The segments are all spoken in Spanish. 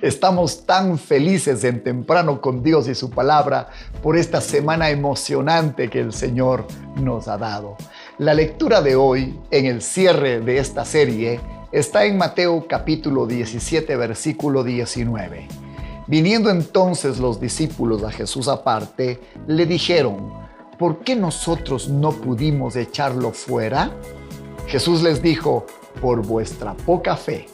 Estamos tan felices en temprano con Dios y su palabra por esta semana emocionante que el Señor nos ha dado. La lectura de hoy, en el cierre de esta serie, está en Mateo capítulo 17, versículo 19. Viniendo entonces los discípulos a Jesús aparte, le dijeron, ¿por qué nosotros no pudimos echarlo fuera? Jesús les dijo, por vuestra poca fe.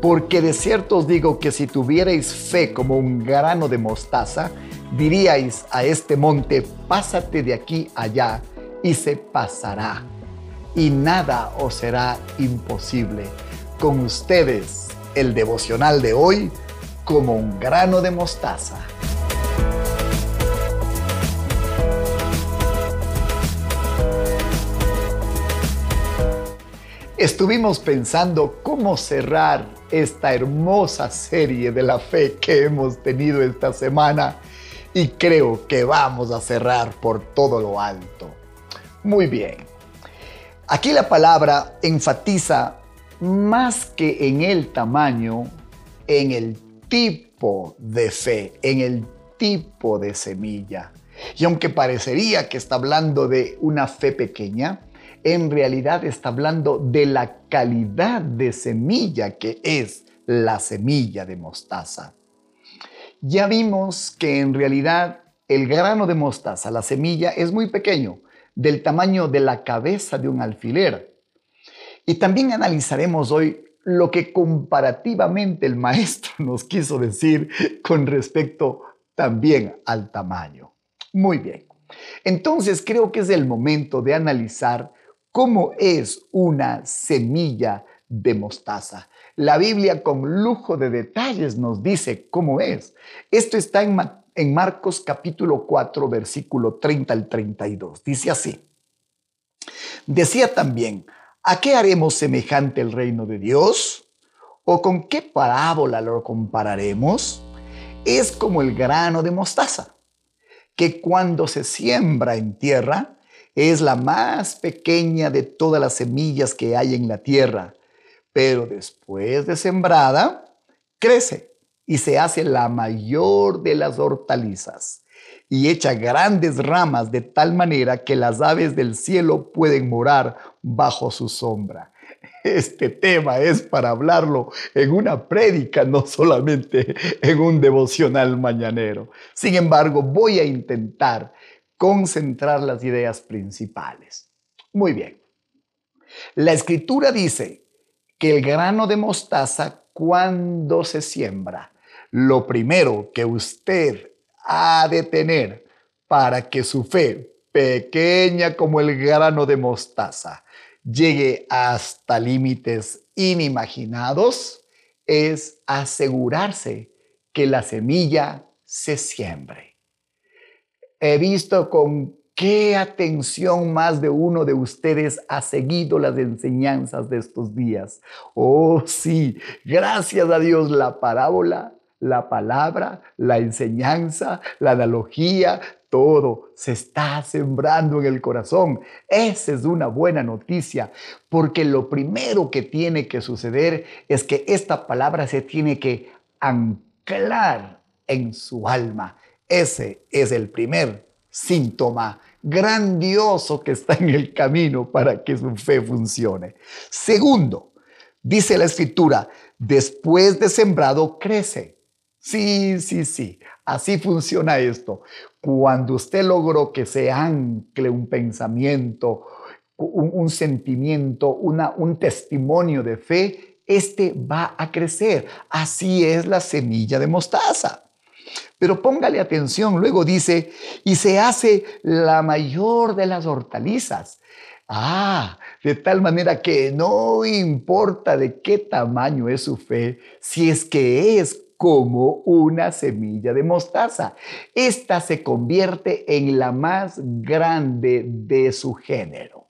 Porque de cierto os digo que si tuvierais fe como un grano de mostaza, diríais a este monte, pásate de aquí allá, y se pasará. Y nada os será imposible. Con ustedes, el devocional de hoy, como un grano de mostaza. Estuvimos pensando cómo cerrar esta hermosa serie de la fe que hemos tenido esta semana y creo que vamos a cerrar por todo lo alto. Muy bien. Aquí la palabra enfatiza más que en el tamaño, en el tipo de fe, en el tipo de semilla. Y aunque parecería que está hablando de una fe pequeña, en realidad está hablando de la calidad de semilla que es la semilla de mostaza. Ya vimos que en realidad el grano de mostaza, la semilla, es muy pequeño, del tamaño de la cabeza de un alfiler. Y también analizaremos hoy lo que comparativamente el maestro nos quiso decir con respecto también al tamaño. Muy bien. Entonces creo que es el momento de analizar cómo es una semilla de mostaza. La Biblia con lujo de detalles nos dice cómo es. Esto está en, Marcos capítulo 4, versículo 30 al 32. Dice así. Decía también, ¿a qué haremos semejante el reino de Dios? ¿O con qué parábola lo compararemos? Es como el grano de mostaza, que cuando se siembra en tierra, es la más pequeña de todas las semillas que hay en la tierra, pero después de sembrada, crece y se hace la mayor de las hortalizas y echa grandes ramas de tal manera que las aves del cielo pueden morar bajo su sombra. Este tema es para hablarlo en una prédica, no solamente en un devocional mañanero. Sin embargo, voy a intentar concentrar las ideas principales. Muy bien. La escritura dice que el grano de mostaza cuando se siembra, lo primero que usted ha de tener para que su fe, pequeña como el grano de mostaza, llegue hasta límites inimaginados, es asegurarse que la semilla se siembre. He visto con qué atención más de uno de ustedes ha seguido las enseñanzas de estos días. Oh, sí, gracias a Dios la parábola, la palabra, la enseñanza, la analogía, todo se está sembrando en el corazón. Esa es una buena noticia, porque lo primero que tiene que suceder es que esta palabra se tiene que anclar en su alma. Ese es el primer síntoma grandioso que está en el camino para que su fe funcione. Segundo, dice la escritura, después de sembrado crece. Sí, sí, sí, así funciona esto. Cuando usted logró que se ancle un pensamiento, un, sentimiento, una, un testimonio de fe, este va a crecer. Así es la semilla de mostaza. Pero póngale atención, luego dice, y se hace la mayor de las hortalizas. Ah, de tal manera que no importa de qué tamaño es su fe, si es que es como una semilla de mostaza. Esta se convierte en la más grande de su género.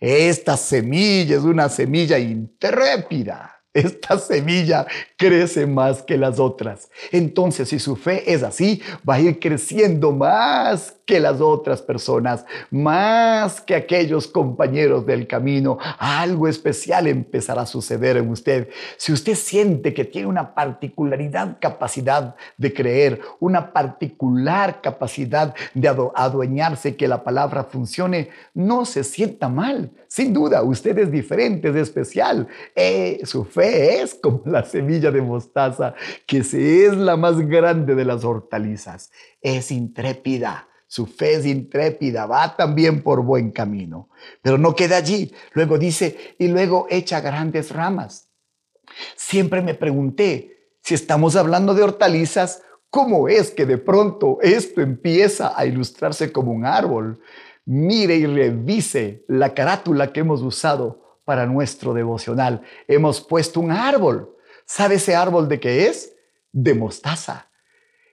Esta semilla es una semilla intrépida, esta semilla crece más que las otras. Entonces, si su fe es así, va a ir creciendo más que las otras personas, más que aquellos compañeros del camino. Algo especial empezará a suceder en usted. Si usted siente que tiene una particularidad capacidad de creer, una particular capacidad de adueñarse que la palabra funcione, no se sienta mal. Sin duda, usted es diferente, es especial. Eh, su fe es como la semilla de mostaza, que es la más grande de las hortalizas. Es intrépida. Su fe es intrépida, va también por buen camino. Pero no queda allí. Luego dice, y luego echa grandes ramas. Siempre me pregunté, si estamos hablando de hortalizas, ¿cómo es que de pronto esto empieza a ilustrarse como un árbol? Mire y revise la carátula que hemos usado para nuestro devocional. Hemos puesto un árbol. ¿Sabe ese árbol de qué es? De mostaza.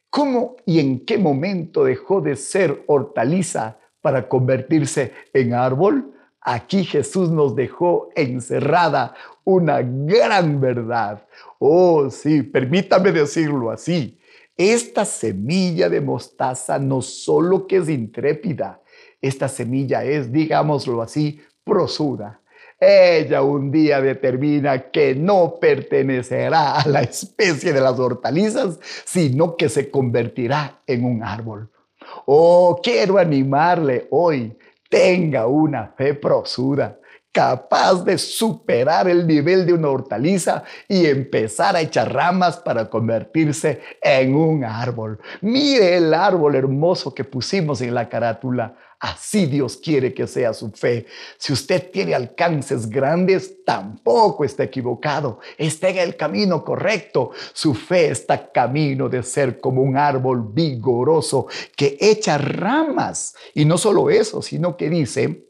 ¿Cómo y en qué momento dejó de ser hortaliza para convertirse en árbol? Aquí Jesús nos dejó encerrada una gran verdad. Oh, sí, permítame decirlo así. Esta semilla de mostaza no solo que es intrépida, esta semilla es, digámoslo así, prosuda ella un día determina que no pertenecerá a la especie de las hortalizas, sino que se convertirá en un árbol. Oh, quiero animarle hoy, tenga una fe prosuda capaz de superar el nivel de una hortaliza y empezar a echar ramas para convertirse en un árbol. Mire el árbol hermoso que pusimos en la carátula. Así Dios quiere que sea su fe. Si usted tiene alcances grandes, tampoco está equivocado. Está en el camino correcto. Su fe está camino de ser como un árbol vigoroso que echa ramas. Y no solo eso, sino que dice,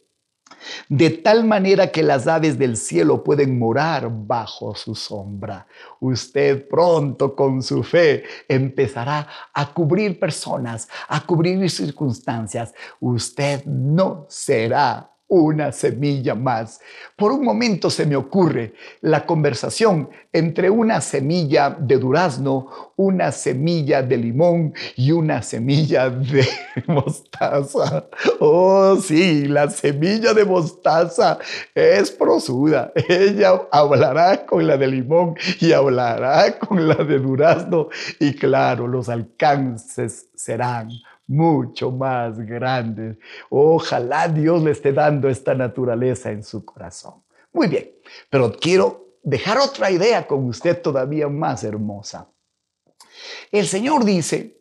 de tal manera que las aves del cielo pueden morar bajo su sombra. Usted pronto con su fe empezará a cubrir personas, a cubrir circunstancias. Usted no será una semilla más. Por un momento se me ocurre la conversación entre una semilla de durazno, una semilla de limón y una semilla de mostaza. Oh, sí, la semilla de mostaza es prosuda. Ella hablará con la de limón y hablará con la de durazno y claro, los alcances serán mucho más grande. Ojalá Dios le esté dando esta naturaleza en su corazón. Muy bien, pero quiero dejar otra idea con usted todavía más hermosa. El Señor dice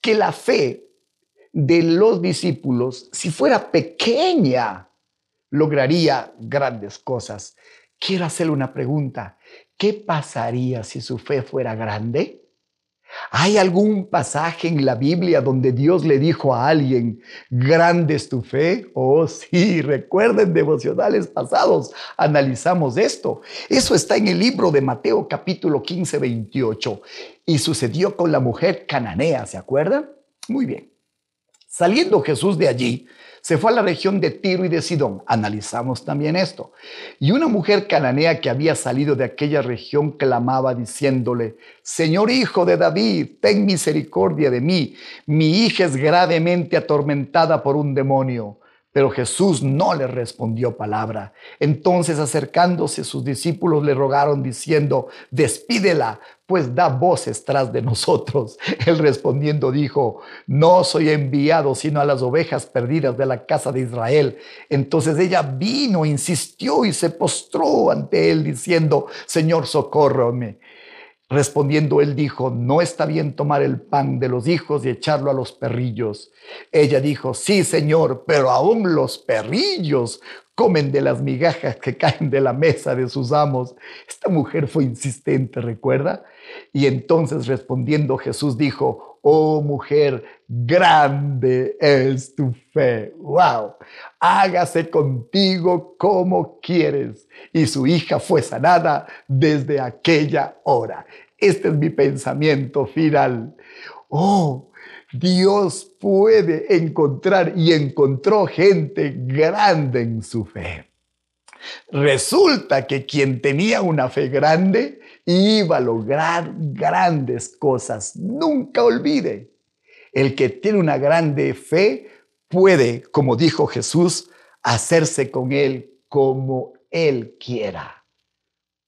que la fe de los discípulos, si fuera pequeña, lograría grandes cosas. Quiero hacerle una pregunta. ¿Qué pasaría si su fe fuera grande? ¿Hay algún pasaje en la Biblia donde Dios le dijo a alguien, grande es tu fe? Oh, sí, recuerden devocionales pasados, analizamos esto. Eso está en el libro de Mateo capítulo 15, 28. Y sucedió con la mujer cananea, ¿se acuerdan? Muy bien. Saliendo Jesús de allí, se fue a la región de Tiro y de Sidón. Analizamos también esto. Y una mujer cananea que había salido de aquella región clamaba diciéndole, Señor hijo de David, ten misericordia de mí. Mi hija es gravemente atormentada por un demonio. Pero Jesús no le respondió palabra. Entonces acercándose sus discípulos le rogaron diciendo, despídela, pues da voces tras de nosotros. Él respondiendo dijo, no soy enviado sino a las ovejas perdidas de la casa de Israel. Entonces ella vino, insistió y se postró ante él diciendo, Señor, socórrome. Respondiendo él dijo, no está bien tomar el pan de los hijos y echarlo a los perrillos. Ella dijo, sí, Señor, pero aún los perrillos comen de las migajas que caen de la mesa de sus amos. Esta mujer fue insistente, ¿recuerda? Y entonces respondiendo Jesús dijo, oh mujer, grande es tu fe. ¡Wow! Hágase contigo como quieres. Y su hija fue sanada desde aquella hora. Este es mi pensamiento final. Oh, Dios puede encontrar y encontró gente grande en su fe. Resulta que quien tenía una fe grande iba a lograr grandes cosas. Nunca olvide, el que tiene una grande fe puede, como dijo Jesús, hacerse con él como él quiera.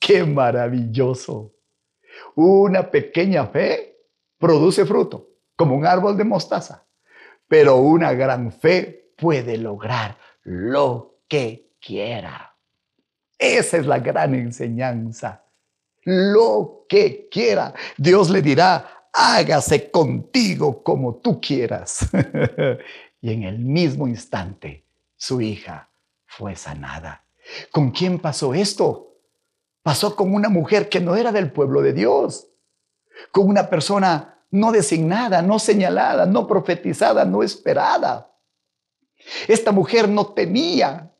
¡Qué maravilloso! Una pequeña fe produce fruto, como un árbol de mostaza, pero una gran fe puede lograr lo que quiera. Esa es la gran enseñanza. Lo que quiera. Dios le dirá, hágase contigo como tú quieras. y en el mismo instante, su hija fue sanada. ¿Con quién pasó esto? Pasó con una mujer que no era del pueblo de Dios, con una persona no designada, no señalada, no profetizada, no esperada. Esta mujer no tenía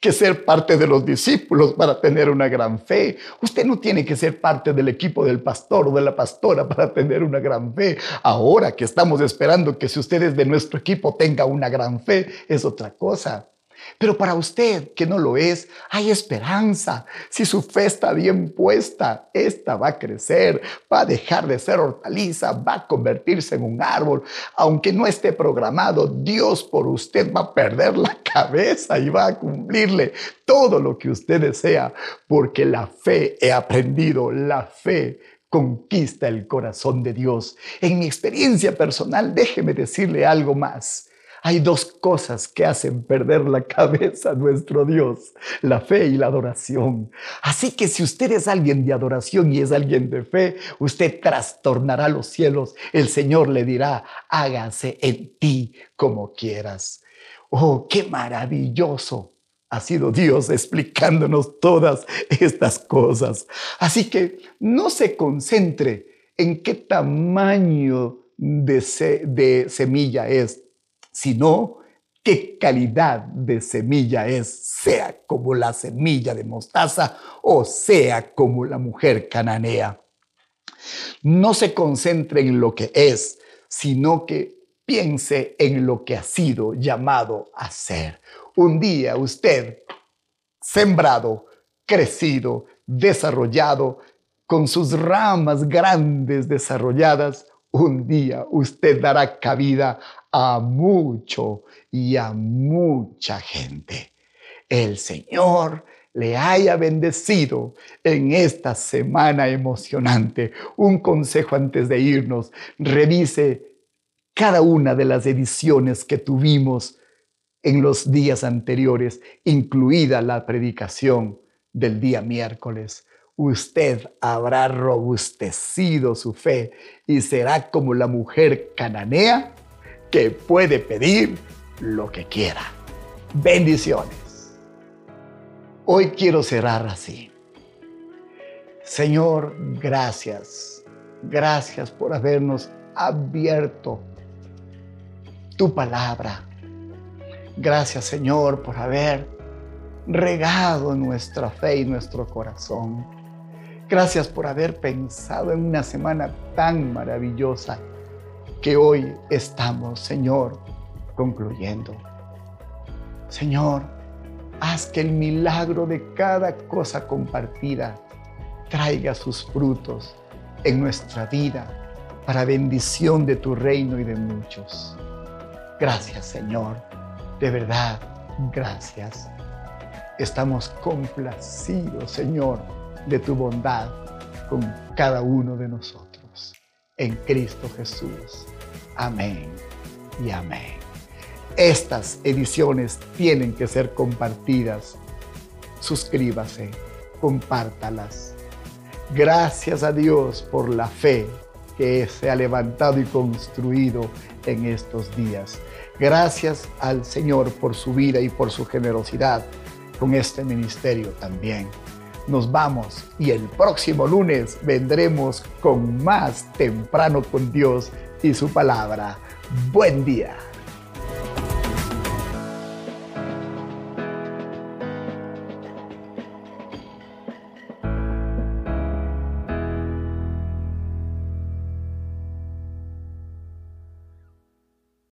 que ser parte de los discípulos para tener una gran fe. Usted no tiene que ser parte del equipo del pastor o de la pastora para tener una gran fe. Ahora que estamos esperando que si usted es de nuestro equipo tenga una gran fe, es otra cosa. Pero para usted que no lo es, hay esperanza. Si su fe está bien puesta, esta va a crecer, va a dejar de ser hortaliza, va a convertirse en un árbol. Aunque no esté programado, Dios por usted va a perder la cabeza y va a cumplirle todo lo que usted desea, porque la fe, he aprendido, la fe conquista el corazón de Dios. En mi experiencia personal, déjeme decirle algo más. Hay dos cosas que hacen perder la cabeza a nuestro Dios, la fe y la adoración. Así que si usted es alguien de adoración y es alguien de fe, usted trastornará los cielos. El Señor le dirá, hágase en ti como quieras. Oh, qué maravilloso ha sido Dios explicándonos todas estas cosas. Así que no se concentre en qué tamaño de, de semilla es sino qué calidad de semilla es, sea como la semilla de mostaza o sea como la mujer cananea. No se concentre en lo que es, sino que piense en lo que ha sido llamado a ser. Un día usted, sembrado, crecido, desarrollado, con sus ramas grandes desarrolladas, un día usted dará cabida a mucho y a mucha gente. El Señor le haya bendecido en esta semana emocionante. Un consejo antes de irnos, revise cada una de las ediciones que tuvimos en los días anteriores, incluida la predicación del día miércoles. Usted habrá robustecido su fe y será como la mujer cananea que puede pedir lo que quiera. Bendiciones. Hoy quiero cerrar así. Señor, gracias. Gracias por habernos abierto tu palabra. Gracias, Señor, por haber regado nuestra fe y nuestro corazón. Gracias por haber pensado en una semana tan maravillosa que hoy estamos, Señor, concluyendo. Señor, haz que el milagro de cada cosa compartida traiga sus frutos en nuestra vida para bendición de tu reino y de muchos. Gracias, Señor. De verdad, gracias. Estamos complacidos, Señor, de tu bondad con cada uno de nosotros en Cristo Jesús. Amén y amén. Estas ediciones tienen que ser compartidas. Suscríbase, compártalas. Gracias a Dios por la fe que se ha levantado y construido en estos días. Gracias al Señor por su vida y por su generosidad con este ministerio también nos vamos y el próximo lunes vendremos con más temprano con Dios y su palabra. Buen día.